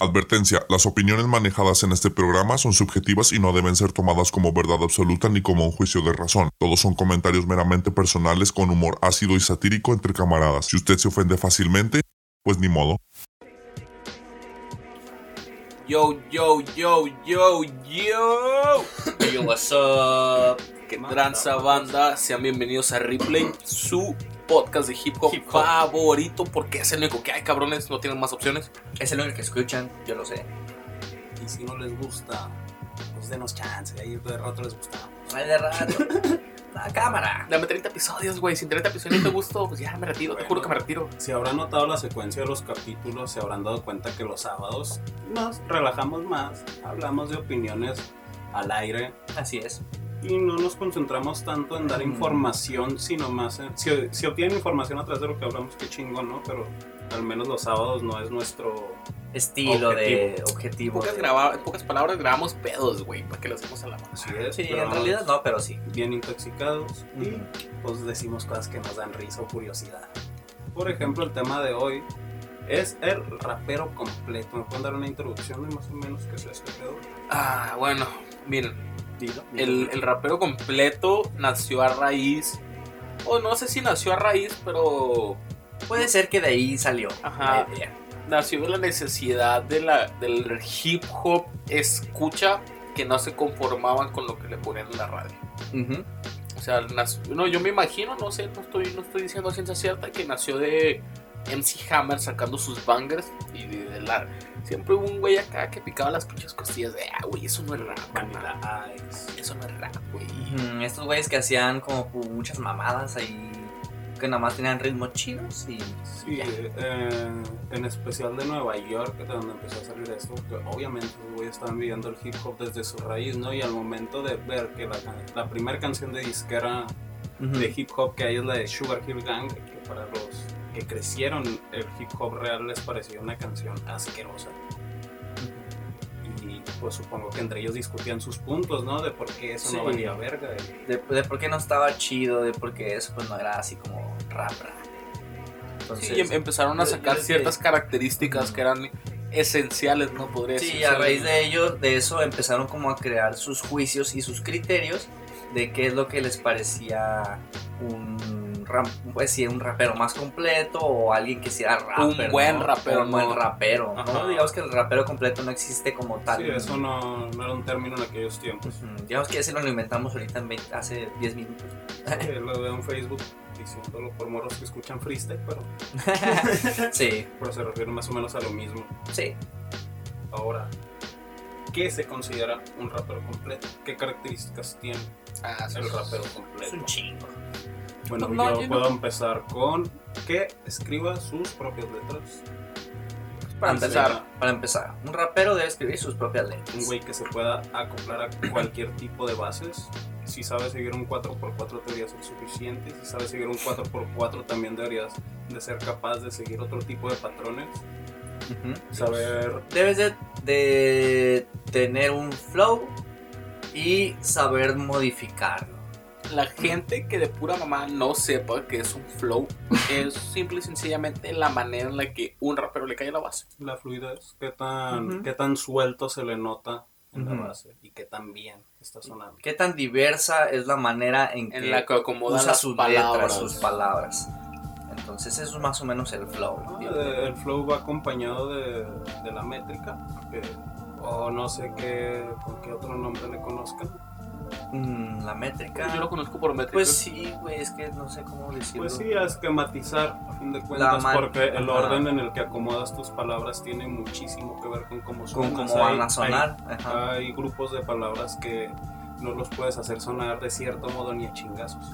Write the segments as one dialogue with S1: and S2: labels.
S1: Advertencia, las opiniones manejadas en este programa son subjetivas y no deben ser tomadas como verdad absoluta ni como un juicio de razón. Todos son comentarios meramente personales con humor ácido y satírico entre camaradas. Si usted se ofende fácilmente, pues ni modo.
S2: Yo, yo, yo, yo, yo. Yo, what's up? ¿Qué tranza banda? Sean bienvenidos a Replay, su podcast de hip hop,
S3: Hip hop.
S2: favorito, porque es el único que hay, cabrones, no tienen más opciones.
S3: Es el único que escuchan, yo lo sé.
S4: Y si no les gusta, pues denos chance. Ahí de rato les gustamos.
S3: Ay, de rato. La cámara.
S2: Dame 30 episodios, güey. Si en 30 episodios no te gustó, pues ya me retiro, te juro que me retiro.
S4: Si habrán notado la secuencia de los capítulos, se habrán dado cuenta que los sábados nos relajamos más, hablamos de opiniones al aire
S3: Así es.
S4: y no nos concentramos tanto en dar
S3: Mm.
S4: información, sino más en... Si, si obtienen información a través de lo que hablamos, qué chingón, ¿no? Pero al menos los sábados no es nuestro...
S3: Estilo de objetivo.
S2: Pocas, graba- en pocas palabras, grabamos pedos, güey, para que lo hacemos a la mano.
S4: Así es,
S3: Sí, en realidad no, pero sí.
S4: bien intoxicados y
S3: Ujú.
S4: pues decimos cosas que nos dan risa o curiosidad. Por ejemplo, el tema de hoy es el rapero completo. ¿Me pueden dar una introducción de más o menos qué es este pedo?
S2: Ah, bueno, miren,
S4: Dilo.
S2: el, el rapero completo nació a raíz, o no sé si nació a raíz, pero
S3: Puede ser que de ahí salió.
S2: Ajá.
S3: la idea.
S2: nació de la necesidad de la, del hip hop escucha que no se conformaban con lo que le ponían en la radio.
S3: Ujú.
S2: O sea, nació- no, yo me imagino, no sé, no estoy, no estoy diciendo ciencia cierta que nació de MC Hammer sacando sus bangers y de, de la... Siempre hubo un güey acá que picaba las pinches costillas de, ah, güey, eso no es rap.
S4: Ice.
S2: Eso no es rap, güey.
S3: Ujú, Estos güeyes que hacían como muchas mamadas ahí. Que nada más tenían ritmos chidos y.
S4: Sí, eh, en especial de Nueva York, de donde empezó a salir esto, porque obviamente los güeyes estaban viviendo el hip hop desde su raíz, ¿no? Y al momento de ver que la, la primera canción de disquera
S3: Ujú.
S4: de hip hop que hay es la de Sugar Hill Gang, que para los que crecieron el hip hop real les pareció una canción asquerosa. Y pues supongo que entre ellos discutían sus puntos, ¿no? De por qué eso no
S3: Sí.
S4: valía verga.
S3: De, de por qué no estaba chido, de por qué eso pues no era así como rap rap. Entonces,
S2: Sí, y em- empezaron a sacar
S3: creo que-
S2: ciertas características que eran esenciales, ¿no? Podría
S3: Sí, a raíz de ello, de eso empezaron como a crear sus juicios y sus criterios de qué es lo que les parecía un pues sí, un rapero más completo o alguien que sea rapper,
S2: Un buen
S3: ¿no?
S2: rapero,
S3: un buen rapero. Digamos que el rapero completo no existe como tal.
S4: Sí, eso no, no era un término en aquellos tiempos.
S3: Digamos que ese lo inventamos ahorita en 20 hace 10 minutos.
S4: Sí, lo veo en Facebook diciéndolo por morros que escuchan freestyle, pero,
S3: sí,
S4: pero se refiere más o menos a lo mismo.
S3: sí.
S4: Ahora, ¿qué se considera un rapero completo? ¿Qué características tiene
S2: Ah,
S4: el rapero
S3: Es
S4: completo?
S3: un chingo.
S4: Bueno,
S2: No,
S4: yo
S2: yo
S4: puedo
S2: no-
S4: empezar con que escriba sus propias letras.
S2: Para empezar.
S3: Para empezar, un rapero debe escribir sus propias letras.
S4: Un güey que se pueda acoplar a cualquier tipo de bases. Si sabe seguir un 4x4 debería ser suficiente. Si sabe seguir un 4x4 también deberías de ser capaz de seguir otro tipo de patrones. Saber
S3: Debes de, de tener un flow y saber modificarlo.
S2: La gente que de pura mamá no sepa que es un flow es simple y sencillamente la manera en la que un rapero le cae a la base.
S4: la fluidez, qué tan,
S3: Ujú.
S4: qué tan suelto se le nota en la base y qué tan bien está sonando.
S3: ¿Qué tan diversa es la manera en que
S2: la que acomoda
S3: usa
S2: las
S3: sus
S2: palabras.
S3: letras, sus palabras? Entonces eso es más o menos el flow.
S4: Eh, El flow va acompañado de, de la métrica, que- o no sé qué, con qué otro nombre le conozcan.
S3: Mm, la métrica.
S2: Yo lo conozco por métrica.
S3: Pues sí, güey, es que no sé cómo decirlo.
S4: Pues sí, a esquematizar, a fin de cuentas, porque el
S3: Ajá.
S4: orden en el que acomodas tus palabras tiene muchísimo que ver con cómo
S3: Con
S4: suenan.
S3: cómo van a sonar. Ajá.
S4: Hay, hay grupos de palabras que no los puedes hacer sonar de cierto modo ni a chingazos.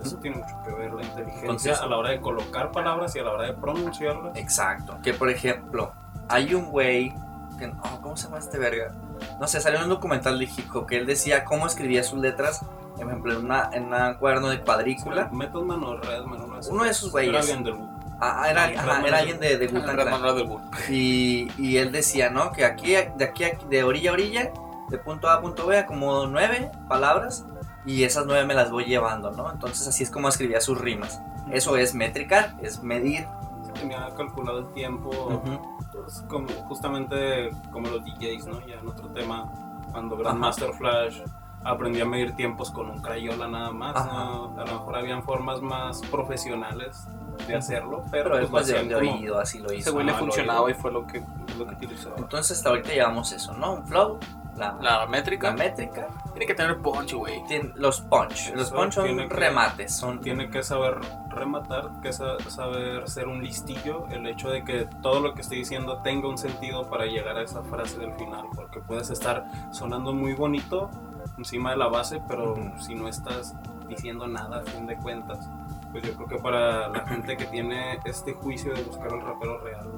S4: Eso
S3: Ujú.
S4: tiene mucho que ver la inteligencia
S3: Entonces-
S4: a la hora de colocar palabras y a la hora de pronunciarlas.
S3: Exacto. Que por ejemplo, hay un güey que oh, ¿cómo se llama este verga? No sé, salió en un documental de hip hop que él decía cómo escribía sus letras, por ejemplo, en una en un cuaderno de cuadrícula.
S4: Metal Man o Redman, uno de esos.
S3: Uno de esos güeyes.
S4: Era bien del.
S3: Ah, ah, era, ajá, era alguien de, de Wu-Tang. Y, y él decía, ¿no? Que aquí, de aquí a de orilla a orilla, de punto A a punto B, como nueve palabras, y esas nueve me las voy llevando, ¿no? Entonces así es como escribía sus rimas. Eso es métrica, es medir.
S4: Tenía calculado el tiempo
S3: Ujú.
S4: Pues como, justamente como los DJs, ¿no? Ya en otro tema, cuando Grandmaster Flash aprendí a medir tiempos con un crayola nada más, ¿no? A lo mejor habían formas más profesionales de hacerlo, pero,
S3: Pero
S4: pues,
S3: de, de
S4: como-
S3: oído, así lo hizo.
S2: güey le funcionaba y fue lo que, lo que utilizó.
S3: Entonces hasta ahorita llevamos eso, ¿no? Un flow, la,
S2: La métrica
S3: la métrica,
S2: tiene que tener punch, güey.
S3: los punch. Los punch son
S4: tiene que-
S3: remates, son
S4: tiene que saber rematar, que sa- saber ser un listillo, el hecho de que todo lo que estoy diciendo tenga un sentido para llegar a esa frase del final, porque puedes estar sonando muy bonito encima de la base, pero si no estás diciendo nada a fin de cuentas, pues yo creo que para la gente que tiene este juicio de buscar al rapero real,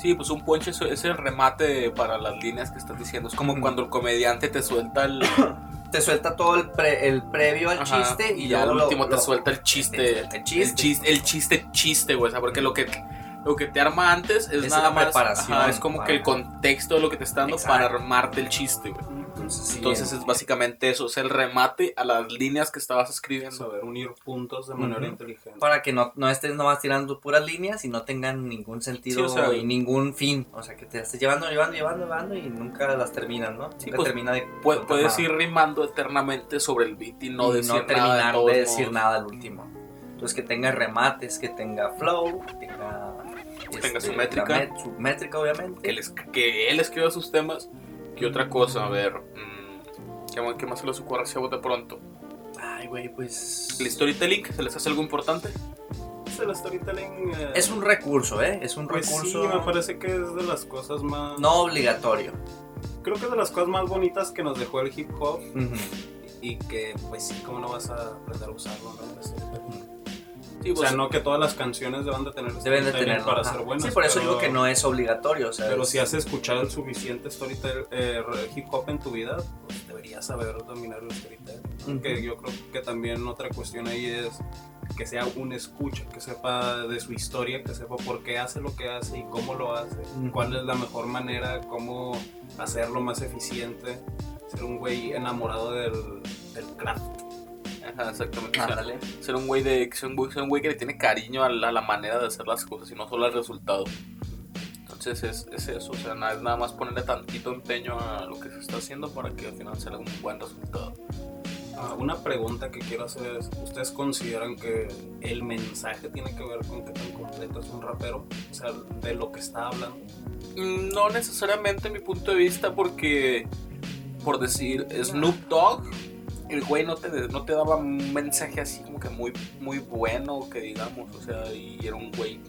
S2: Sí, pues un punch es, el remate para las líneas que estás diciendo. Es como cuando el comediante te suelta el.
S3: te suelta todo el, pre- el previo al
S2: Ajá,
S3: chiste y,
S2: y ya al
S3: lo-
S2: último te suelta el chiste.
S3: el chiste.
S2: El chiste, chiste, güey. O sea, porque lo que, lo que te arma antes es,
S3: Es
S2: nada más.
S3: preparación
S2: ajá, es como que el contexto de lo que te está dando
S3: Exacto.
S2: para armarte el chiste, güey.
S3: Entonces, sí,
S2: Entonces es básicamente eso, es el remate a las líneas que estabas escribiendo.
S4: saber unir puntos de manera
S3: Ujú.
S4: inteligente.
S3: para que no, no estés nomás tirando puras líneas y no tengan ningún sentido
S2: Sí, o sea,
S3: y ningún fin. O sea, que te estés llevando, llevando, llevando, llevando y nunca las terminan, ¿no?
S2: Sí,
S3: nunca
S2: pues,
S3: termina de
S2: puedes
S3: nada.
S2: ir rimando eternamente sobre el beat y no
S3: Y
S2: decir nada.
S3: terminar
S2: todos
S3: de decir
S2: modos.
S3: nada al último. Entonces que tenga remates, que tenga flow, que tenga, este,
S2: tenga su métrica.
S3: met- su métrica obviamente.
S2: Que, les- que él escriba sus temas. ¿Qué otra cosa? A ver. mm, ¿qué, más- qué más se les ocurre así a bote pronto?
S3: Ay, güey, pues...
S2: ¿El storytelling? ¿Se les hace algo importante?
S4: Pues el storytelling eh,
S3: Es un recurso, ¿eh? Es un
S4: pues sí,
S3: recurso
S4: me parece que es de las cosas más
S3: no obligatorio.
S4: creo que es de las cosas más bonitas que nos dejó el hip hop
S3: Ujú.
S4: y que pues sí, cómo no vas a aprender a usarlo, ¿no?
S2: Sí,
S4: O
S2: pues,
S4: sea, no que todas las canciones deben de tener
S3: Deben de tenerlo.
S4: para
S3: ajá.
S4: ser buenas.
S3: sí, por eso
S4: pero-
S3: digo que no es obligatorio. O sea,
S4: Pero
S3: es-
S4: si has escuchado el suficiente storytelling eh, hip hop en tu vida, pues deberías saber dominar el storytelling.
S3: Ujú.
S4: Que yo creo que también otra cuestión ahí es que sea un escucha, que sepa de su historia, que sepa por qué hace lo que hace y cómo lo hace,
S3: Ujú.
S4: cuál es la mejor manera, cómo hacerlo más eficiente, ser un güey enamorado del, del craft.
S2: Ajá, exactamente. o sea,
S3: Ándale.
S2: ser un güey de ser un güey, ser un güey que le tiene cariño a la, a la manera de hacer las cosas y no solo al resultado. Entonces es, es eso, o sea, nada, es nada más ponerle tantito empeño a lo que se está haciendo para que al final sea un buen resultado.
S4: Ah, una pregunta que quiero hacer es, ¿ustedes consideran que el mensaje tiene que ver con qué tan completo es un rapero? O sea, de lo que está hablando.
S2: Mm, No necesariamente mi punto de vista porque, por decir, Snoop Dogg, el güey no te, no te daba un mensaje así como que muy, muy bueno, que digamos, o sea, y era un güey...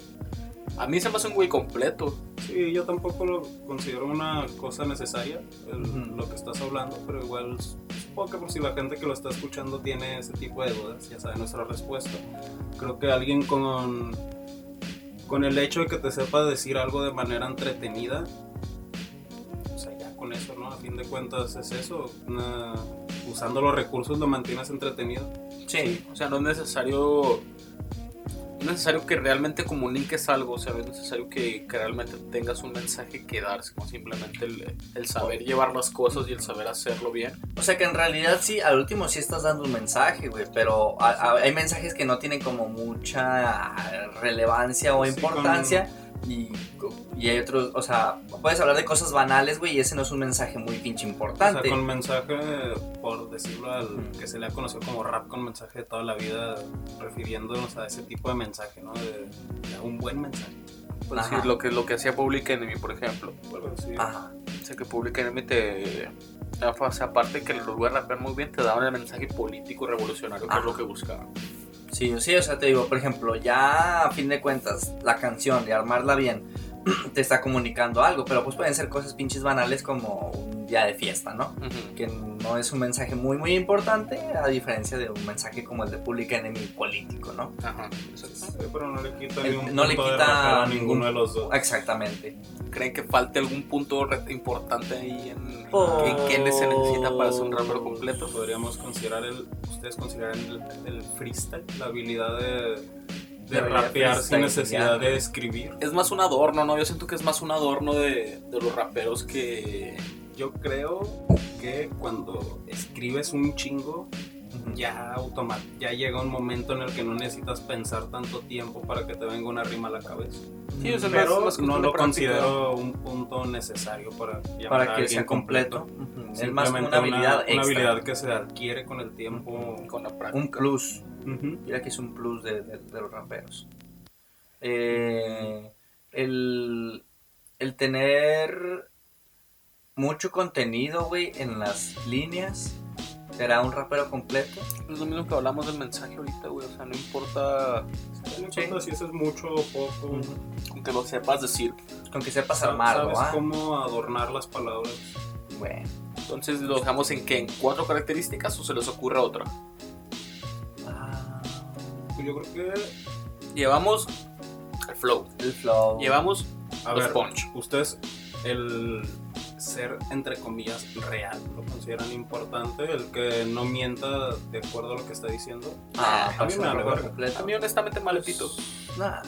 S2: A mí se me hace un güey completo.
S4: Sí, yo tampoco lo considero una cosa necesaria, el-
S3: Ujú.
S4: lo que estás hablando, pero igual supongo que por si la gente que lo está escuchando tiene ese tipo de dudas, ya sabe nuestra respuesta. Creo que alguien con, con el hecho de que te sepa decir algo de manera entretenida, o sea, ya con eso, ¿no? A fin de cuentas es eso, una- usando los recursos lo mantienes entretenido.
S3: Sí.
S2: O sea, no es necesario... No es necesario que realmente comuniques algo, o sea, no es necesario que, que realmente tengas un mensaje que dar, sino simplemente el, el saber llevar las cosas y el saber hacerlo bien.
S3: O sea que en realidad sí, al último sí estás dando un mensaje, güey, pero a- a- hay mensajes que no tienen como mucha relevancia o
S4: Sí,
S3: importancia y, y hay otros, o sea, puedes hablar de cosas banales, güey, y ese no es un mensaje muy pinche
S4: O
S3: importante.
S4: sea, con mensaje, por decirlo al que se le ha conocido como rap con mensaje de toda la vida, refiriéndonos a ese tipo de mensaje, ¿no? De, de un buen mensaje.
S3: Ajá.
S2: decir, lo que, lo que hacía Public Enemy, por ejemplo.
S4: Bueno, sí.
S3: Ajá.
S2: O sea, que Public Enemy te... O sea, aparte que los voy a rapear muy bien, te daban el mensaje político revolucionario, que
S3: Ajá.
S2: es lo que buscaban.
S3: Sí, sí, o sea, te digo, por ejemplo, ya a fin de cuentas, la canción de armarla bien te está comunicando algo, pero pues pueden ser cosas pinches banales como un día de fiesta, ¿no?
S2: Ujú.
S3: que no es un mensaje muy muy importante a diferencia de un mensaje como el de Public Enemy político, ¿no?
S2: Ajá, exacto.
S4: Pero no le quita
S3: El-
S4: ni un
S3: no le
S4: punto de
S3: quita
S4: a
S3: ningún-
S4: ninguno de los dos.
S3: Exactamente.
S2: ¿Creen que falte algún punto importante ahí en,
S3: Oh.
S2: en qué se necesita para ser un rapero completo?
S4: Podríamos considerar el, ustedes consideran el, el freestyle, la habilidad de, de rapear sin necesidad de escribir.
S2: Es más un adorno, ¿no? Yo siento que es más un adorno de, de los raperos que...
S4: Yo creo que cuando escribes un chingo, ya automa- ya llega un momento en el que no necesitas pensar tanto tiempo para que te venga una rima a la cabeza.
S2: Sí, o sea,
S4: Pero
S2: más- más
S4: no lo considero un punto necesario para
S3: Para que sea completo. Es más una habilidad
S4: una
S3: extra.
S4: habilidad que se adquiere con el tiempo.
S2: Con la práctica.
S3: Un plus. Mira que es un plus de, de- de los raperos. Eh, el, el tener mucho contenido, güey, en las líneas. ¿Será un rapero completo?
S2: Es lo mismo que hablamos del mensaje ahorita, güey. O sea, no importa
S4: No importa si eso es mucho o poco.
S2: con que lo sepas decir.
S3: Con que sepas
S4: Sa-
S3: armarlo,
S4: Sabes
S3: ¿ah?
S4: cómo adornar las palabras.
S3: Bueno.
S2: Entonces lo dejamos en que en cuatro características o se les ocurre otra.
S3: Ah,
S4: Pues Yo creo que.
S2: Llevamos el flow.
S3: el flow.
S2: Llevamos
S4: A
S2: Los
S4: ver,
S2: punch.
S4: ustedes, el ser entre comillas real, ¿lo consideran importante? El que no mienta de acuerdo a lo que está diciendo.
S3: Ah,
S4: a mí me vale verga.
S2: a mí honestamente maletito.
S3: Nah.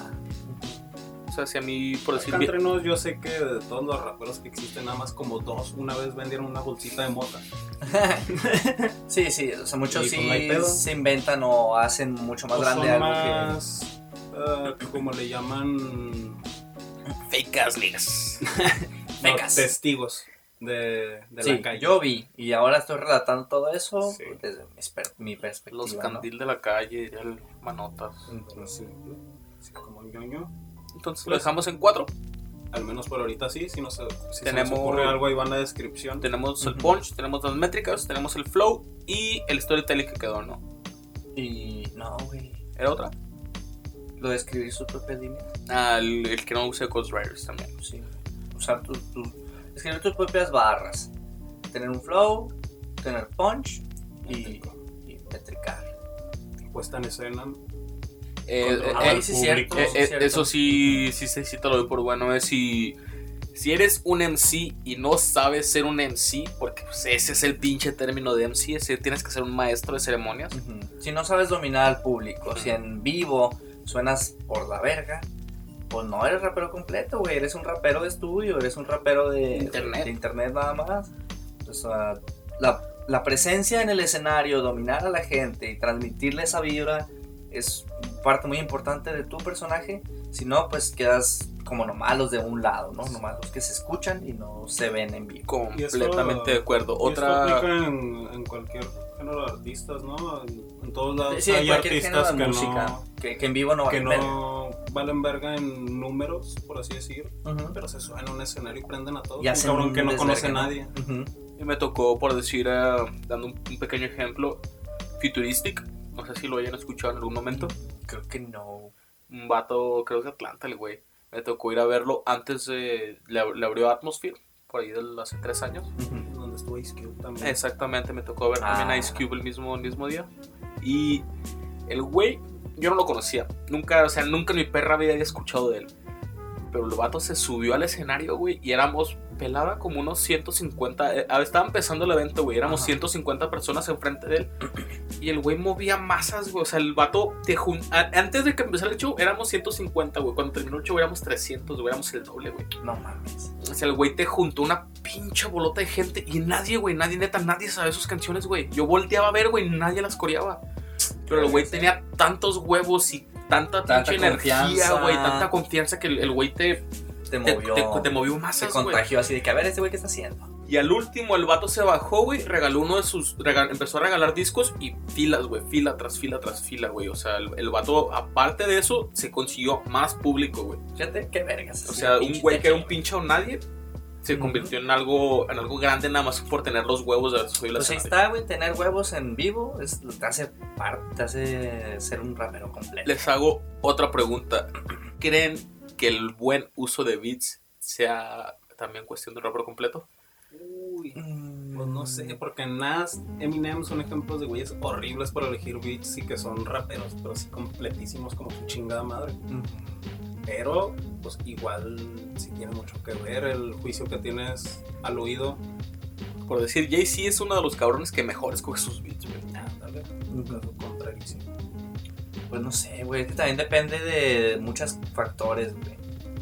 S2: O sea, si a mí, por decir
S4: Acá
S2: bien,
S4: entre nos, yo sé que de todos los raperos que existen, nada más como dos una vez vendieron una bolsita de mota.
S3: Sí, sí, o sea, muchos sí
S4: pues,
S3: se inventan o hacen mucho más
S4: O
S3: grande
S4: son
S3: algo que...
S4: más, ah, como le llaman,
S2: fake ass niggas.
S4: no, testigos de, de
S3: Sí,
S4: la calle.
S3: yo vi y ahora estoy relatando todo eso
S4: Sí.
S3: desde mi, perspectiva.
S2: Los
S3: ¿no?
S2: candil de la calle, el manotas.
S4: Ejemplo, así como ñoño.
S2: Entonces lo
S4: Pues-
S2: dejamos en cuatro.
S4: Al menos por ahorita sí, si, nos, si
S2: Tenemos-
S4: se nos ocurre algo ahí va en la descripción.
S2: Tenemos el punch, tenemos las métricas, tenemos el flow y el storytelling que quedó, ¿no?
S3: Y no, güey.
S2: ¿Era otra?
S3: Lo de escribir sus propias líneas.
S2: Ah, el, el que no use Ghostwriters también.
S3: Sí. Usar tus, tus- escribir tus propias barras. Tener un flow, tener punch y, y metricar.
S4: Puesta en escena.
S2: Eh, eh,
S4: al
S3: Ah, sí,
S4: público.
S3: cierto.
S2: Eh, eh,
S3: cierto.
S2: eso sí, sí, sí, sí te lo doy por bueno. Es si, si eres un MC y no sabes ser un MC, porque pues, ese es el pinche término de MC, es decir, tienes que ser un maestro de ceremonias.
S3: Si no sabes dominar al público, si en vivo suenas por la verga, pues no eres rapero completo, güey. Eres un rapero de estudio, eres un rapero de
S2: Internet.
S3: de internet nada más. O sea, la, la presencia en el escenario, dominar a la gente y transmitirle esa vibra es parte muy importante de tu personaje. Si no, pues quedas como nomás los de un lado, ¿no? Nomás los que se escuchan y no se ven en vivo.
S2: Completamente de acuerdo.
S4: Y esto
S2: Otra.
S4: aplica en, en cualquier género de artistas, ¿no? En, en todos lados
S3: Sí, en
S4: hay
S3: cualquier género
S4: artistas
S3: de
S4: que
S3: música,
S4: no,
S3: que, que en vivo no
S4: que no valen verga en números, por así decir.
S3: Ujú.
S4: Pero se suben a un escenario y prenden a todos.
S3: Y
S4: un
S3: hacen
S4: cabrón
S3: un
S4: que no conoce a nadie.
S3: Ujú.
S2: Y me tocó, por decir, eh, dando un, un pequeño ejemplo, Futuristic. No sé si lo hayan escuchado en algún momento.
S3: Creo que no.
S2: Un vato, creo que Atlanta, el güey. Me tocó ir a verlo antes de. Le, le abrió Atmosphere, por ahí de hace tres años.
S4: Donde estuvo Ice Cube también.
S2: Exactamente, me tocó ver también
S3: Ah.
S2: a Ice Cube el mismo, el mismo día. Y el güey, yo no lo conocía. Nunca, o sea, nunca en mi perra vida había escuchado de él. Pero el vato se subió al escenario, güey, y éramos, pelaba como unos 150. eh, estaba empezando el evento, güey, éramos
S3: Ajá.
S2: 150 personas enfrente de él. Y el güey movía masas, güey. O sea, el vato te Antes de que empezara el show, éramos 150, güey. Cuando terminó el show, éramos 300, güey. Éramos el doble, güey.
S3: No mames.
S2: O sea, el güey te juntó una pinche bolota de gente y nadie, güey, nadie, neta, nadie sabe sus canciones, güey. Yo volteaba a ver, güey, nadie las coreaba. Pero el güey tenía tantos huevos y tanta,
S3: Tanta
S2: energía, güey, tanta confianza que el güey te,
S3: Te
S2: te,
S3: movió.
S2: te- te movió
S3: te
S2: masas, güey.
S3: contagió así de que a ver este güey qué está haciendo.
S2: Y al último el vato se bajó, güey, regaló uno de sus... rega- empezó a regalar discos y filas, güey, fila tras fila tras fila, güey. O sea, el, el vato, aparte de eso, se consiguió más público, güey.
S3: Fíjate qué vergas.
S2: O sea, un güey que era un pinche o nadie se convirtió en algo en algo grande nada más por tener los huevos de subido la
S3: Pues ahí está, güey, tener huevos en vivo es, te hace parte, te hace ser un rapero completo.
S2: Les hago otra pregunta. ¿Creen que el buen uso de beats sea también cuestión de rapero completo?
S4: Uy.
S3: Mm,
S4: Pues no sé, porque Nas, Eminem son ejemplos de güeyes horribles para elegir beats y que son raperos, pero sí completísimos como su chingada madre.
S3: mm,
S4: Pero, pues igual sí tiene mucho que ver el juicio que tienes al oído.
S2: Por decir, Jay-Z es uno de los cabrones que mejor escoge sus beats, güey.
S4: Ándale, contrarísimo.
S3: Pues no sé, güey, que también depende de muchos factores, güey.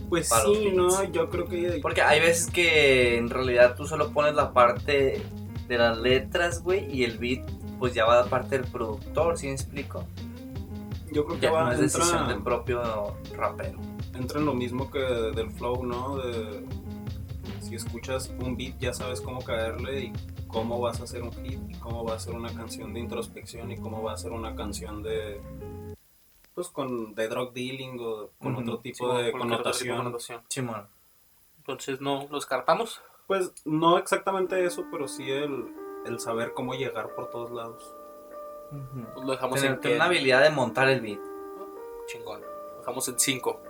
S4: Pues sí, no, yo creo que
S3: Porque hay veces que en realidad tú solo pones la parte de las letras, güey, y el beat pues ya va de parte del productor, ¿sí me explico?
S4: Yo creo que
S3: Ya
S4: va,
S3: no es decisión del propio rapero.
S4: Entra en lo mismo que del flow, ¿no? De, si escuchas un beat ya sabes cómo caerle y cómo vas a hacer un hit y cómo va a ser una canción de introspección y cómo va a ser una canción de pues con de drug dealing o con otro tipo
S2: Sí,
S4: de
S2: con otro tipo de
S4: connotación.
S2: connotación.
S3: Simón.
S2: Entonces, no, ¿lo descartamos?
S4: Pues no exactamente eso, pero sí el, el saber cómo llegar por todos lados.
S3: Ujú.
S2: Pues lo dejamos
S3: Tener,
S2: en que...
S3: una habilidad de montar el beat.
S2: Chingón. Lo dejamos en 5.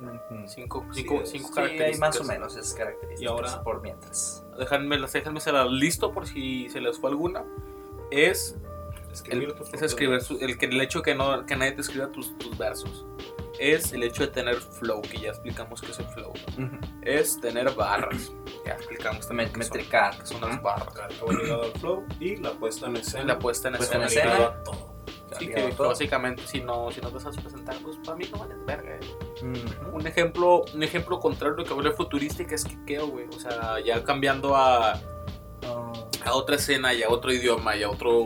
S3: Ujú.
S2: 5
S4: Sí,
S2: cinco,
S4: es-
S2: cinco
S3: Sí,
S2: características.
S3: hay más o menos esas características.
S4: Y ahora-
S3: por mientras.
S2: Déjenme, las- déjenme se las listo por si se les fue alguna. Es
S4: Escribir
S2: el, es escribir su- el, que, el hecho que, no, que nadie te escriba tus, tus versos. Es el hecho de tener flow, que ya explicamos que es el flow.
S3: Ujú.
S2: Es tener barras. Ya explicamos también que son,
S3: Metricar.
S2: que son las barras.
S4: Ligado al flow y la puesta en escena.
S2: La puesta en
S3: Puesta en
S2: escena.
S3: escena.
S4: ligado a todo.
S2: Sí, que básicamente si no, si no te sabes presentar, pues para mí no vales verga. eh. Un ejemplo, un ejemplo contrario que hablé futurística es Kikeo, güey. O sea, ya cambiando a, a otra escena y a otro idioma y a otro.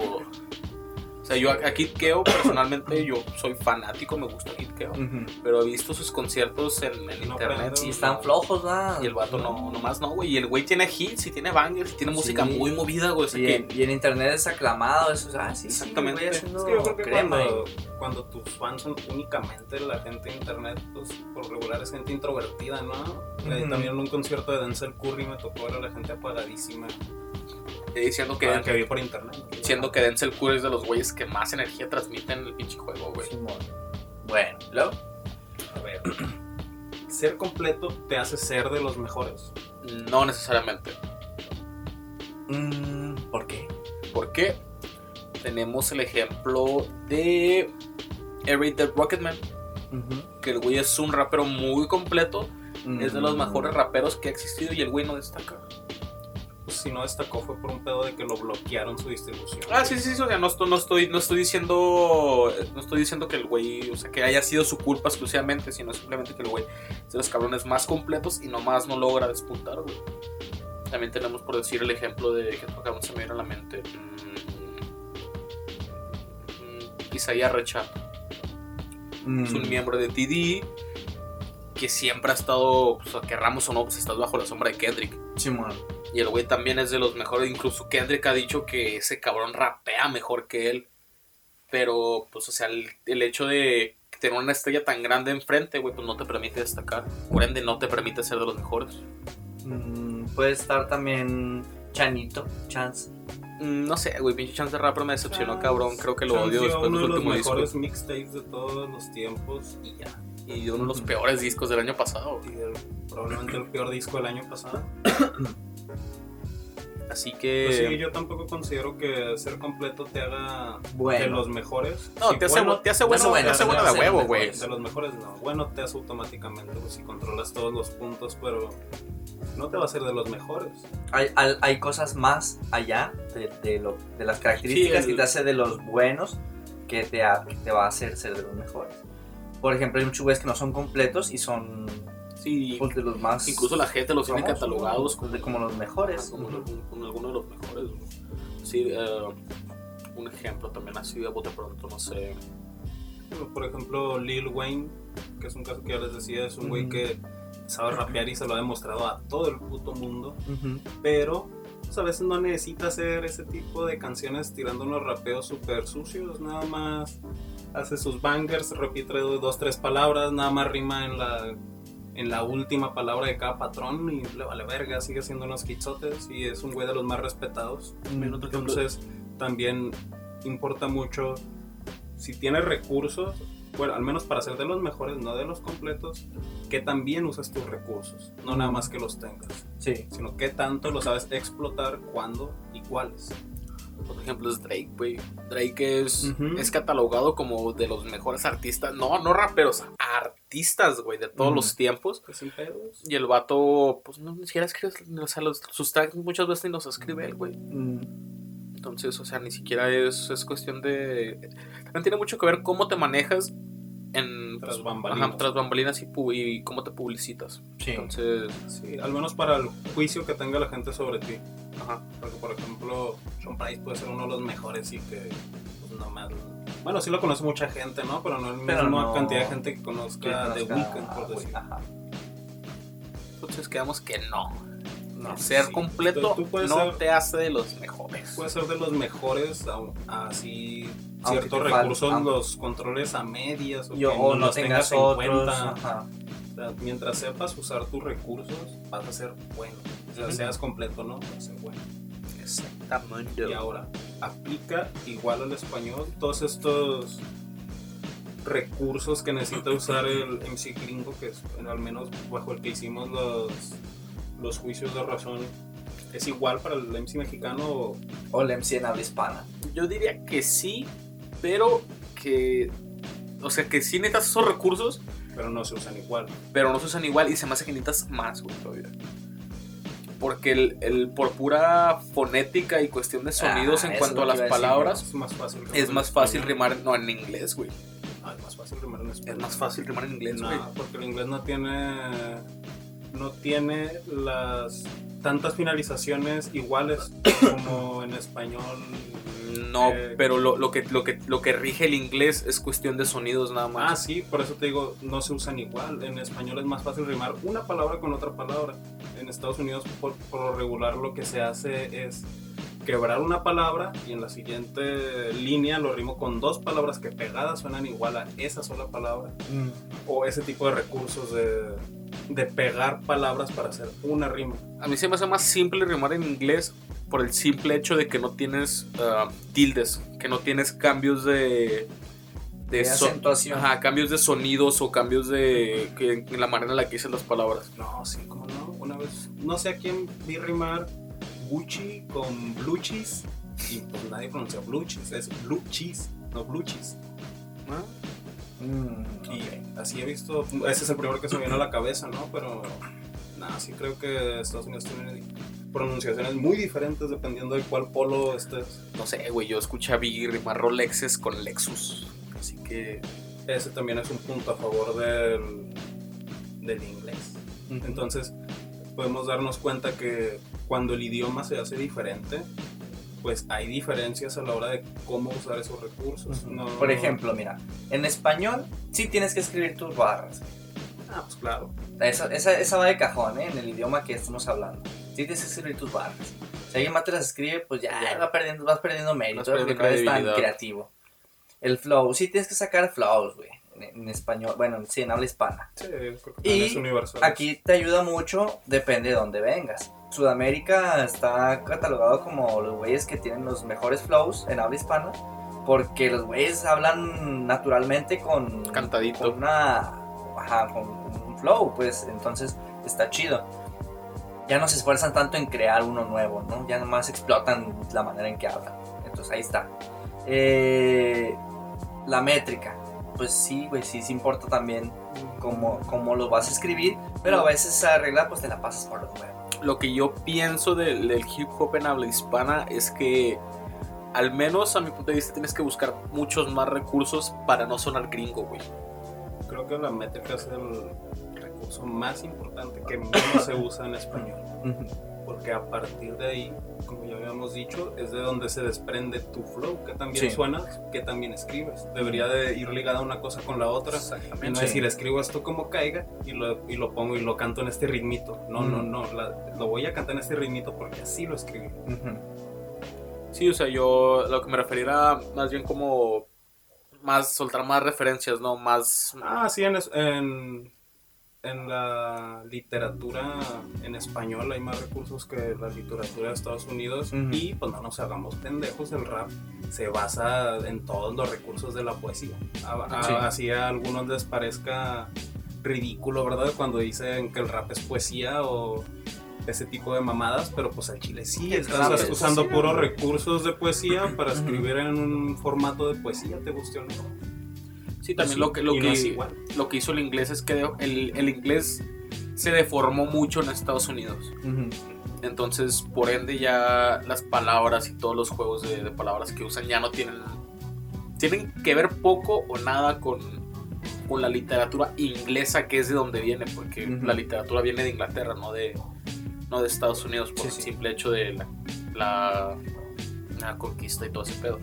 S2: O sea, yo a, a Kid Keo, personalmente, yo soy fanático, me gusta Kid Keo.
S3: Ujú.
S2: Pero he visto sus conciertos en, en
S4: No
S2: internet.
S3: Y están
S2: no-
S3: flojos, ¿verdad?
S2: Y el vato no, nomás no, güey. Y el güey tiene hits y tiene bangers y tiene música
S3: Sí.
S2: muy movida, güey. O sea
S3: Y
S2: que-
S3: en, y en internet es aclamado, eso, ah, sí,
S2: Exactamente.
S3: Sí, voy
S4: Es que yo creo que
S3: crema.
S4: cuando, cuando tus fans son únicamente la gente de internet, pues por regular es gente introvertida, ¿no? Eh,
S3: Ujú.
S4: También en un concierto de Denzel Curry me tocó ver a la gente apagadísima
S2: diciendo que,
S4: que, que vi por internet.
S2: siendo que Denzel Curry es de los güeyes que más energía transmiten en el pinche juego, güey.
S3: Bueno, luego.
S4: A ver, ser completo te hace ser de los mejores.
S2: No necesariamente.
S3: Mm, ¿Por qué?
S2: ¿Por qué? Tenemos el ejemplo de Everyday Rocketman,
S3: Ujú.
S2: que el güey es un rapero muy completo, es de los
S3: Mm.
S2: mejores raperos que ha existido y el güey no destaca.
S4: Pues si no destacó fue por un pedo de que lo bloquearon su distribución.
S2: Ah, sí, sí, sí, o sea, no estoy, no estoy, no estoy diciendo, no estoy diciendo que el güey, o sea, que haya sido su culpa exclusivamente, sino simplemente que el güey es de los cabrones más completos y nomás no logra despuntar, güey. También tenemos por decir el ejemplo de que cabrón se me viene a la mente. Mm, mm, Isaiah Rechad.
S3: Mm.
S2: es un miembro de TD que siempre ha estado, pues, querramos o no, pues estás bajo la sombra de Kendrick.
S3: Simón.
S2: Y el güey también es de los mejores, incluso Kendrick ha dicho que ese cabrón rapea mejor que él. Pero, pues, o sea, el, el hecho de tener una estrella tan grande enfrente, güey, pues no te permite destacar. Por ende, no te permite ser de los mejores.
S3: Mm, puede estar también Chanito, Chance.
S2: Mm, no sé, güey, pinche chance de rapper me decepcionó,
S4: Chance-
S2: cabrón. Creo que lo
S4: Chance
S2: odio
S4: dio
S2: después de
S4: uno
S2: los
S4: de los
S2: últimos
S4: mejores
S2: discos.
S4: mixtapes de todos los tiempos
S2: Y ya. Y uno de los peores discos del año pasado.
S4: y el- probablemente el peor disco del año pasado.
S2: Así
S4: Pues
S2: que.
S4: sí, yo tampoco considero que ser completo te haga
S3: Bueno.
S4: de los mejores.
S2: No,
S4: Sí,
S2: te hace,
S4: bueno,
S2: te hace bueno, te hace bueno de huevo, güey.
S4: de los mejores no. Bueno, te hace automáticamente pues, si controlas todos los puntos, pero no te va a ser de los mejores.
S3: Hay, hay, hay cosas más allá de, de lo, de las características
S2: Sí, el-
S3: que te hace de los buenos que te, ha- que te va a hacer ser de los mejores. Por ejemplo, hay muchos güeyes que no son completos y son
S2: Sí,
S3: pues, de los más.
S2: incluso la gente los tiene catalogados
S3: ¿no?
S2: como,
S3: de- como los mejores.
S2: como,
S3: Ujú.
S2: como algunos de los mejores. Sí, eh, un ejemplo también así de bote pronto, no sé.
S4: Por ejemplo, Lil Wayne, que es un caso que ya les decía, es un güey que sabe rapear y se lo ha demostrado a todo el puto mundo,
S3: Ujú.
S4: pero pues, a veces no necesita hacer ese tipo de canciones tirando unos rapeos súper sucios, nada más hace sus bangers, repite dos, tres palabras, nada más rima en la, en la última palabra de cada patrón y le vale verga, sigue haciendo unos hitsotes y es un güey de los más respetados.
S2: Ejemplo-
S4: Entonces también importa mucho si tienes recursos, bueno, al menos para ser de los mejores, no de los completos, que también usas tus recursos, no nada más que los tengas,
S3: Sí.
S4: sino que tanto lo sabes explotar, cuándo y cuáles.
S2: Otro ejemplo es Drake, güey. Drake es, es catalogado como de los mejores artistas, no, no raperos, artistas, güey, de todos los tiempos.
S4: Pues sin pedos.
S2: Y el vato, pues no, ni siquiera escribe, o sea, los- sus tracks muchas veces ni los escribe él, güey.
S3: Mm,
S2: Entonces, o sea, ni siquiera es, es cuestión de... También tiene mucho que ver cómo te manejas en...
S4: Tras
S2: pues,
S4: bambalinas.
S2: ajá, tras bambalinas y, pu- y cómo te publicitas.
S3: sí.
S2: Entonces,
S4: Sí, al menos para el juicio que tenga la gente sobre ti.
S2: Ajá.
S4: Porque, por ejemplo, Sean Price puede ser uno de los mejores y que pues, no más. Bueno, sí lo conoce mucha gente, ¿no? Pero no la
S3: Pero
S4: misma
S3: no-
S4: cantidad de gente que conozca The Weeknd, por decir.
S3: ajá.
S2: Entonces quedamos que no.
S4: No,
S2: ser
S4: sí.
S2: completo
S4: Tú, tú puedes,
S2: no
S4: ser,
S2: te hace de los mejores.
S4: puedes ser de los mejores, así ciertos recursos los controles a medias o, que
S3: no
S4: los
S3: tengas
S4: en
S3: otros.
S4: cuenta.
S3: ajá.
S4: O sea, mientras sepas usar tus recursos, vas a ser bueno. O sea, seas completo, ¿no? Vas a ser bueno.
S2: Exactamente.
S4: Y ahora, aplica igual al español todos estos recursos que necesita usar el MC gringo, que es al menos bajo el que hicimos los, los juicios de razón. ¿Es igual para el MC mexicano o
S3: O el MC en habla hispana.
S2: Yo diría que sí, pero que. O sea, que sí necesitas esos recursos,
S4: pero no se usan igual?
S2: pero no se usan igual y se me hace que necesitas más, güey, todavía. Porque el, el- por pura fonética y cuestión de sonidos
S3: Ah,
S2: en cuanto a las
S3: decir,
S2: palabras,
S4: Es más fácil. rimar
S2: es más fácil rimar no, en inglés, güey.
S4: Ah, es más fácil rimar en español.
S2: Es más fácil rimar en inglés, güey.
S4: No, porque el inglés no tiene no tiene las tantas finalizaciones iguales como en español.
S2: No,
S4: Eh,
S2: pero lo, lo que, lo, que, lo que rige el inglés es cuestión de sonidos nada
S4: Ah,
S2: más.
S4: sí, por eso te digo, no se usan igual. En español es más fácil rimar una palabra con otra palabra. En Estados Unidos, por, por lo regular, lo que se hace es quebrar una palabra y en la siguiente línea lo rimo con dos palabras que pegadas suenan igual a esa sola palabra. O ese tipo de recursos de, de pegar palabras para hacer una rima.
S2: A mí se me hace más simple rimar en inglés por el simple hecho de que no tienes ah, tildes, que no tienes cambios de...
S3: De
S2: so-
S3: acentuación.
S2: Ajá, cambios de sonidos o cambios de que, en la manera en la que dicen las palabras.
S4: No, sí, cómo no. Una vez, no sé a quién vi rimar Gucci con Blue Cheese y pues nadie pronuncia Blue Cheese, es Blue Cheese, no Blue Cheese.
S3: Mm,
S4: Y así he visto, ese es el primero que se me viene a la cabeza, ¿no? Pero nada, sí creo que Estados Unidos tiene pronunciaciones muy diferentes dependiendo de cuál polo estés.
S2: No sé, güey, yo escuché a Biggie rimar Rolexes con Lexus. Así que...
S4: Ese también es un punto a favor del, del inglés. Entonces, podemos darnos cuenta que cuando el idioma se hace diferente, pues hay diferencias a la hora de cómo usar esos recursos. No-
S3: Por ejemplo, mira, en español sí tienes que escribir tus barras.
S4: Ah, pues claro.
S3: Esa, esa, esa va de cajón, ¿eh? En el idioma que estamos hablando. Sí tienes que escribir tus barras. Si alguien más te las escribe, pues ya,
S2: Ya.
S3: va perdiendo, vas perdiendo mérito
S2: Vas
S3: porque
S2: perdiendo
S3: no eres tan creativo. El flow, sí tienes que sacar flows, güey. En, en español, bueno, sí, en habla hispana.
S4: Sí, creo que
S3: Y
S4: es universal.
S3: Aquí te ayuda mucho, depende de dónde vengas. Sudamérica está catalogado como los güeyes que tienen los mejores flows en habla hispana, porque los güeyes hablan naturalmente con,
S2: Cantadito.
S3: con una, ajá, con un flow, pues entonces está chido. Ya no se esfuerzan tanto en crear uno nuevo, ¿no? Ya nomás explotan la manera en que hablan. Entonces ahí está. Eh, la métrica, pues sí, güey, sí, sí importa también cómo, cómo lo vas a escribir, pero a veces esa regla pues te la pasas por los huevos.
S2: Lo que yo pienso del, del hip hop en habla hispana es que, al menos a mi punto de vista, tienes que buscar muchos más recursos para no sonar gringo, güey.
S4: Creo que la métrica es el recurso más importante que menos se usa en español. Porque a partir de ahí, como ya habíamos dicho, es de donde se desprende tu flow, que también
S3: Sí.
S4: suena, que también escribes. Debería de ir ligada una cosa con la otra. Y no
S2: Exactamente.
S4: decir, escribo esto como caiga y lo, y lo pongo y lo canto en este ritmito. No, no,
S3: Mm.
S4: no, la- lo voy a cantar en este ritmito porque así lo escribí.
S2: Sí, o sea, yo lo que me refería más bien como más soltar más referencias, ¿no? Más
S4: Ah, sí, en, en la literatura en español hay más recursos que la literatura de Estados Unidos y pues no nos hagamos pendejos, el rap se basa en todos los recursos de la poesía. A- a-
S3: Sí.
S4: Así a algunos les parezca ridículo, ¿verdad? Cuando dicen que el rap es poesía o ese tipo de mamadas, pero pues al chile sí, estás usando puros recursos de poesía para escribir en un formato de poesía, te guste o no.
S2: Sí, también
S4: Sí,
S2: lo que, lo,
S4: no
S2: que,
S4: es igual.
S2: lo que hizo el inglés es que el, el inglés se deformó mucho en Estados Unidos. Entonces, por ende, ya las palabras y todos los juegos de, de palabras que usan ya no tienen. Tienen que ver poco o nada con, con la literatura inglesa, que es de donde viene, porque la literatura viene de Inglaterra, no de, no de Estados Unidos, por
S3: Sí,
S2: el
S3: sí.
S2: simple hecho de la, la, la conquista y todo ese pedo.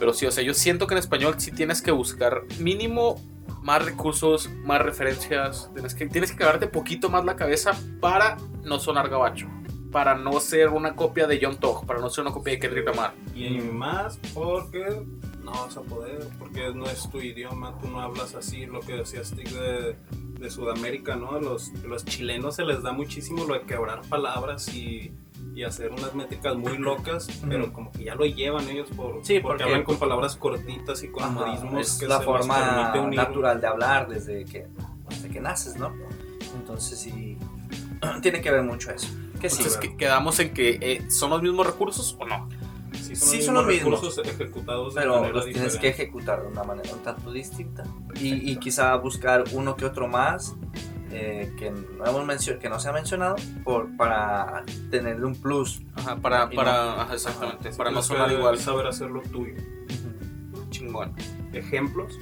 S2: Pero sí, o sea, yo siento que en español sí tienes que buscar mínimo más recursos, más referencias. Tienes que, tienes que cagarte poquito más la cabeza para no sonar gabacho. Para no ser una copia de John Tog, para no ser una copia de Kendrick Lamar.
S4: Y más porque no vas a poder, porque no es tu idioma, tú no hablas así, lo que decías Tig de, de Sudamérica, ¿no? Los, los chilenos se les da muchísimo lo de quebrar palabras y, y hacer unas métricas muy locas, pero como que ya lo llevan ellos por,
S3: Sí,
S4: porque,
S3: porque-
S4: hablan con palabras cortitas y con
S3: Ajá,
S4: modismos
S3: es
S4: que
S3: la
S4: se
S3: forma
S4: unir.
S3: natural de hablar desde que, desde que naces, ¿no? Entonces sí, tiene que ver mucho eso. Que sí,
S2: Entonces que- quedamos en que eh, son los mismos recursos o no.
S4: Sí,
S3: Sí, son los mismos.
S4: recursos ejecutados de
S3: pero
S4: manera
S3: los tienes que
S4: diferente.
S3: ejecutar de una manera un tanto distinta. Y, y quizá buscar uno que otro más eh, que, no hemos que no se ha mencionado por, para tenerle un plus.
S2: Ajá, para, para,
S3: no-
S2: ajá, exactamente, para no sonar igual.
S4: saber hacer lo tuyo.
S2: Chingón.
S4: Ejemplos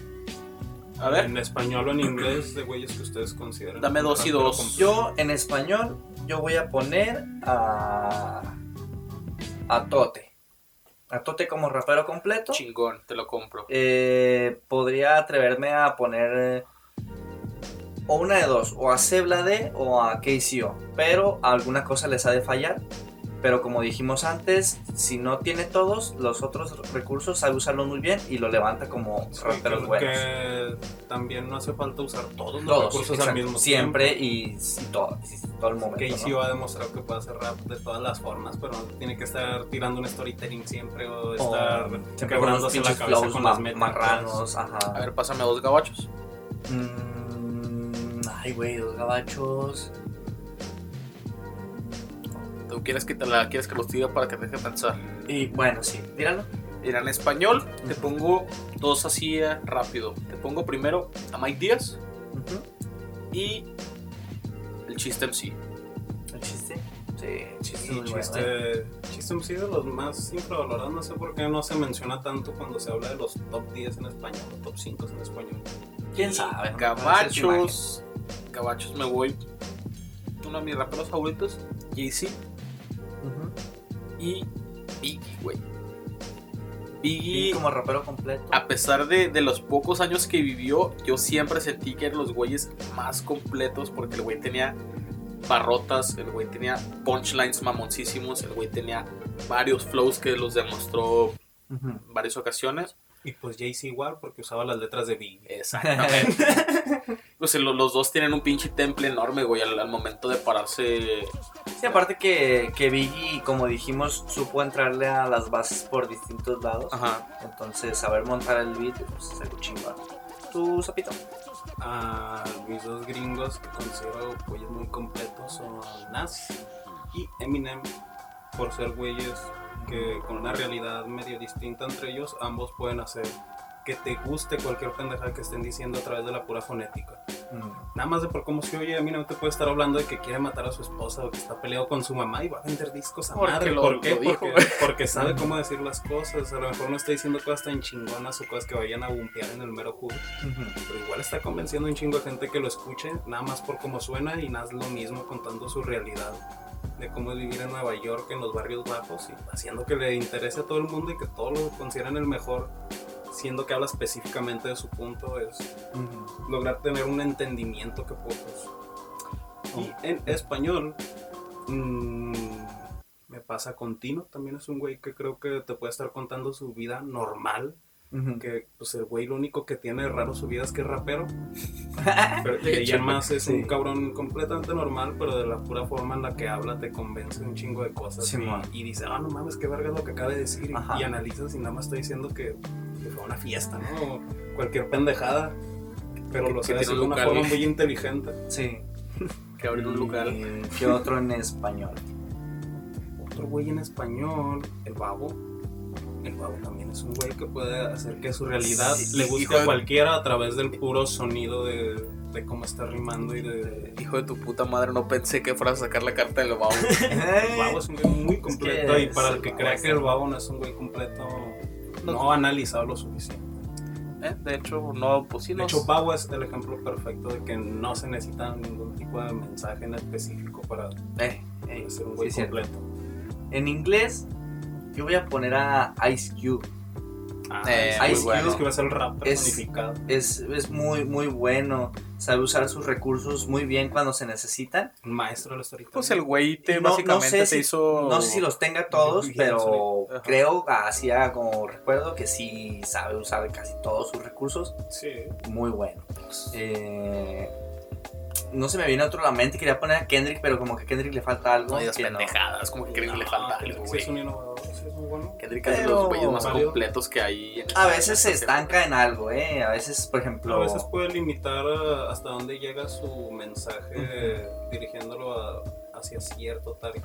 S2: A ver,
S4: en español o en inglés de güeyes que ustedes consideran.
S2: Dame dos y dos.
S3: Yo en español, yo voy a poner a, a Tote. A Tote como rapero completo.
S2: chingón, te lo compro.
S3: Eh, podría atreverme a poner eh, o una de dos, o a Ceblade o a KCO, pero alguna cosa les ha de fallar. Pero como dijimos antes, si no tiene todos los otros recursos, sabe usarlos muy bien y lo levanta como
S4: Sí,
S3: raperos
S4: que-
S3: buenos.
S4: que también no hace falta usar todos los
S3: Todos,
S4: recursos
S3: exacto,
S4: al mismo
S3: siempre
S4: tiempo.
S3: y, y todo, y todo el momento.
S4: Casey
S3: ¿no?
S4: va a demostrar que puede hacer rap de todas las formas, pero no tiene que estar tirando un storytelling siempre o estar
S3: O siempre con los
S4: quebrándose la cabeza
S3: flows
S4: con
S3: ma-
S4: las
S3: marranos, ajá.
S2: A ver, pásame dos gabachos.
S3: Mm, ay, güey, los gabachos.
S2: ¿Tú quieres que te la quieres que los diga para que te deje pensar?
S3: Y bueno, sí, míralo.
S2: Mira, en español te pongo dos así rápido. Te pongo primero a Mike Díaz y el chiste MC.
S3: ¿El chiste? Sí, chiste
S4: Sí,
S3: muy bueno, ¿eh?
S4: chiste, chiste MC de los más infravalorados, no sé por qué no se menciona tanto cuando se habla de los top 10 en español, o top 5 en español.
S3: ¿Quién sabe?
S2: Gabachos. Gabachos me voy. Uno de mis raperos favoritos, Jay-Z y Biggie, güey. Biggie,
S3: como rapero completo.
S2: a pesar de, de los pocos años que vivió, yo siempre sentí que eran los güeyes más completos porque el güey tenía barrotas, el güey tenía punchlines mamoncísimos, el güey tenía varios flows que los demostró varias ocasiones.
S4: Y pues Jay-Z igual, porque usaba las letras de Big.
S2: Exactamente. pues lo- los dos tienen un pinche temple enorme, güey, al, al momento de pararse.
S3: Sí, aparte que, que Biggie, como dijimos, supo entrarle a las bases por distintos lados.
S2: Ajá.
S3: Entonces, saber montar el beat, pues es algo chingón. ¿Tú, Zapito?
S4: A mis dos gringos que considero güeyes muy completos son Nas y Eminem, por ser güeyes que con una realidad medio distinta entre ellos, ambos pueden hacer que te guste cualquier pendejada que estén diciendo a través de la pura fonética. Nada más de por cómo se oye, Eminem te puede estar hablando de que quiere matar a su esposa o que está peleado con su mamá y va a vender discos a
S2: Porque
S4: madre.
S2: lo-
S4: ¿Por qué?
S2: lo dijo,
S4: porque, porque sabe cómo decir las cosas. A lo mejor no está diciendo cosas tan chingonas o cosas que vayan a bumpear en el mero hood pero igual está convenciendo a un chingo de gente que lo escuche, nada más por cómo suena y nada es lo mismo contando su realidad de cómo es vivir en Nueva York, en los barrios bajos, y haciendo que le interese a todo el mundo y que todos lo consideren el mejor, siendo que habla específicamente de su punto, es lograr tener un entendimiento que pocos. Y en español, mm, me pasa con Tino, también es un güey que creo que te puede estar contando su vida normal, Que pues el güey lo único que tiene raro su vida es que es rapero. Pero
S2: hecho,
S4: ella más es
S3: sí.
S4: un cabrón completamente normal, pero de la pura forma en la que habla te convence un chingo de cosas.
S3: Sí,
S4: y, y dice, ah, no mames, qué verga es lo que acaba de decir. Y-
S3: Ajá.
S4: Y, analizas y nada más está diciendo que, que fue una fiesta, ¿no? O cualquier pendejada. Pero
S2: Que-
S4: lo
S2: que un
S4: de una
S2: local.
S4: forma muy inteligente.
S3: Sí.
S2: Que abrir un lugar.
S3: ¿Y ¿Qué otro en español?
S4: Otro güey en español, el babo. El babo también es un güey que puede hacer que su realidad
S2: Sí,
S4: le guste a cualquiera a través del puro sonido de, de cómo está rimando y de...
S2: Hijo de tu puta madre, no pensé que fueras a sacar la carta del babo.
S4: El babo es un güey muy completo
S3: que
S4: y para
S3: es-
S4: el que crea que el babo no es un güey completo, no ha analizado lo suficiente.
S2: ¿Eh? De hecho, no, pues sí,
S4: De
S2: no.
S4: hecho, Babo es el ejemplo perfecto de que no se necesita ningún tipo de mensaje en específico para,
S3: Eh,
S4: Para ser un
S3: sí,
S4: güey
S3: es cierto.
S4: completo.
S3: En inglés, yo voy a poner a Ice Cube.
S4: Ah,
S2: Eh,
S4: es
S3: muy
S4: muy
S3: bueno.
S4: bueno. Es que va a ser el rap
S3: Es-. Es, es muy, muy bueno. Sabe usar sus recursos muy bien cuando se necesitan.
S4: Maestro de la storytelling.
S2: Pues el güey te
S3: No- no
S2: básicamente
S3: sé
S2: te
S3: si-
S2: hizo.
S3: No sé si los tenga todos, pero creo, así como recuerdo, que sí sabe usar casi todos sus recursos.
S4: Sí.
S3: Muy bueno. Eh, no se me viene otro a la mente. Quería poner a Kendrick, pero como que a Kendrick le falta algo.
S2: No digas
S3: no.
S2: pendejadas, como que creen que le falta
S4: Kendrick
S2: algo,
S4: sí
S2: güey.
S4: es un innovador, sí es muy bueno.
S2: Kendrick es de
S3: Pero-
S2: los güeyes más
S4: Válido.
S2: completos que hay. en
S3: A veces se
S2: esta
S3: estanca en algo, ¿eh? A veces, por ejemplo.
S4: A veces puede limitar eh, hasta dónde llega su mensaje dirigiéndolo a- hacia cierto target.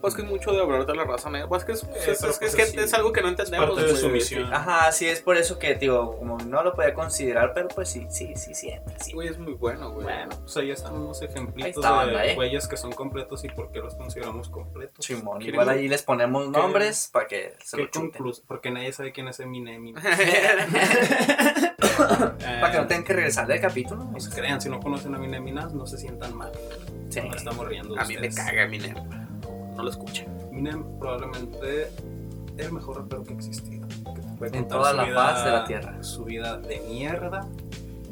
S2: Pues que es mucho de hablar de la raza negra. Pues que es,
S4: Eh,
S2: es-
S4: pero
S2: es-
S4: pues
S2: es que es algo que no entendemos.
S4: parte de su misión.
S3: Ajá, sí, es por eso que, digo, como no lo podía considerar, pero pues sí, sí, sí, sí, sí.
S2: Sí, güey, es muy bueno, güey.
S3: Bueno,
S4: Pues ahí están unos ejemplitos
S3: está,
S4: de
S3: ¿eh?
S4: güeyes que son completos y por qué los consideramos completos.
S3: Chimón.
S2: ¿Quieren-
S3: Igual ahí les ponemos
S4: ¿Qué-
S3: nombres para que se
S4: ¿Qué
S3: lo chuten.
S4: Porque nadie sabe quién es Eminem.
S3: para que no
S4: Eh,
S3: tengan que regresar del capítulo.
S4: No se crean, si no conocen a Eminem no se sientan mal.
S3: Sí.
S4: No estamos riendo
S2: A mí me
S4: ustedes.
S2: caga Eminem. No lo escuchen.
S4: Eminem probablemente el mejor rapero que ha existido. que
S3: En toda la
S4: vida-
S3: faz de la tierra.
S4: Su vida de mierda.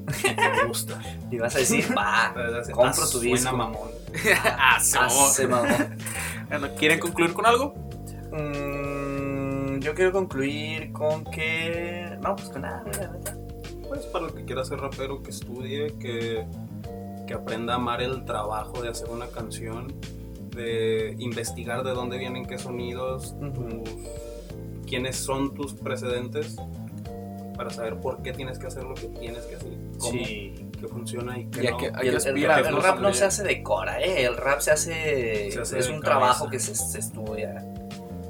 S4: Y te gusta.
S3: Y vas a decir, va,
S4: Compro
S3: tu disco.
S4: Suena mamón.
S2: ah,
S3: Ah,
S2: mamó.
S3: se mamó.
S2: Bueno, ¿Quieren concluir con algo?
S3: Mm, yo quiero concluir con que. No, pues con nada.
S4: Pues para el que quiera ser rapero, que estudie, que, que aprenda a amar el trabajo de hacer una canción, de investigar de dónde vienen qué sonidos, tus- quiénes son tus precedentes, para saber por qué tienes que hacer lo que tienes que hacer, cómo,
S3: Sí.
S4: que funciona y que
S2: Y
S4: no.
S2: que-
S3: Y el, el rap, el
S2: ¿no?
S3: rap no
S2: También.
S3: se hace de cora, ¿eh? El rap se hace.
S4: Se hace
S3: es un
S4: cabeza.
S3: trabajo que se, se estudia.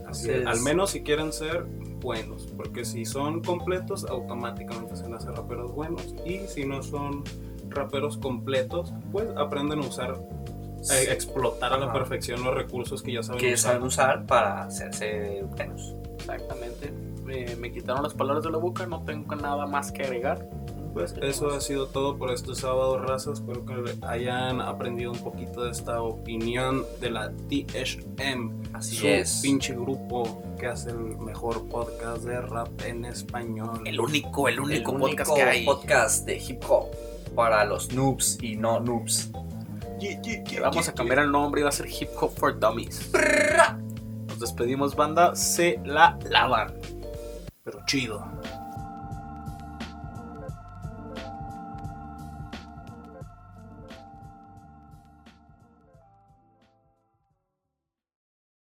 S4: Así
S3: Entonces-
S4: es. Al menos si quieren ser buenos, porque si son completos, automáticamente se van a hacer raperos buenos. Y si no son raperos completos, pues aprenden a usar, explotar a la
S3: Ajá.
S4: perfección los recursos que ya saben
S3: Que
S4: usar.
S3: saben usar para hacerse buenos.
S2: Exactamente. Eh, me quitaron las palabras de la boca, no tengo nada más que agregar.
S4: Pues eso ha sido todo por este sábado, raza. Espero que hayan aprendido un poquito de esta opinión de la THM.
S3: Así
S4: su
S3: es.
S4: pinche grupo que hace el mejor podcast de rap en español.
S2: El único, el
S3: El
S2: único
S3: único
S2: podcast que hay.
S3: podcast de hip hop para los noobs y no noobs.
S2: Vamos a cambiar el nombre y va a ser Hip Hop for Dummies. Nos despedimos, banda. Se la lavan.
S4: Pero chido.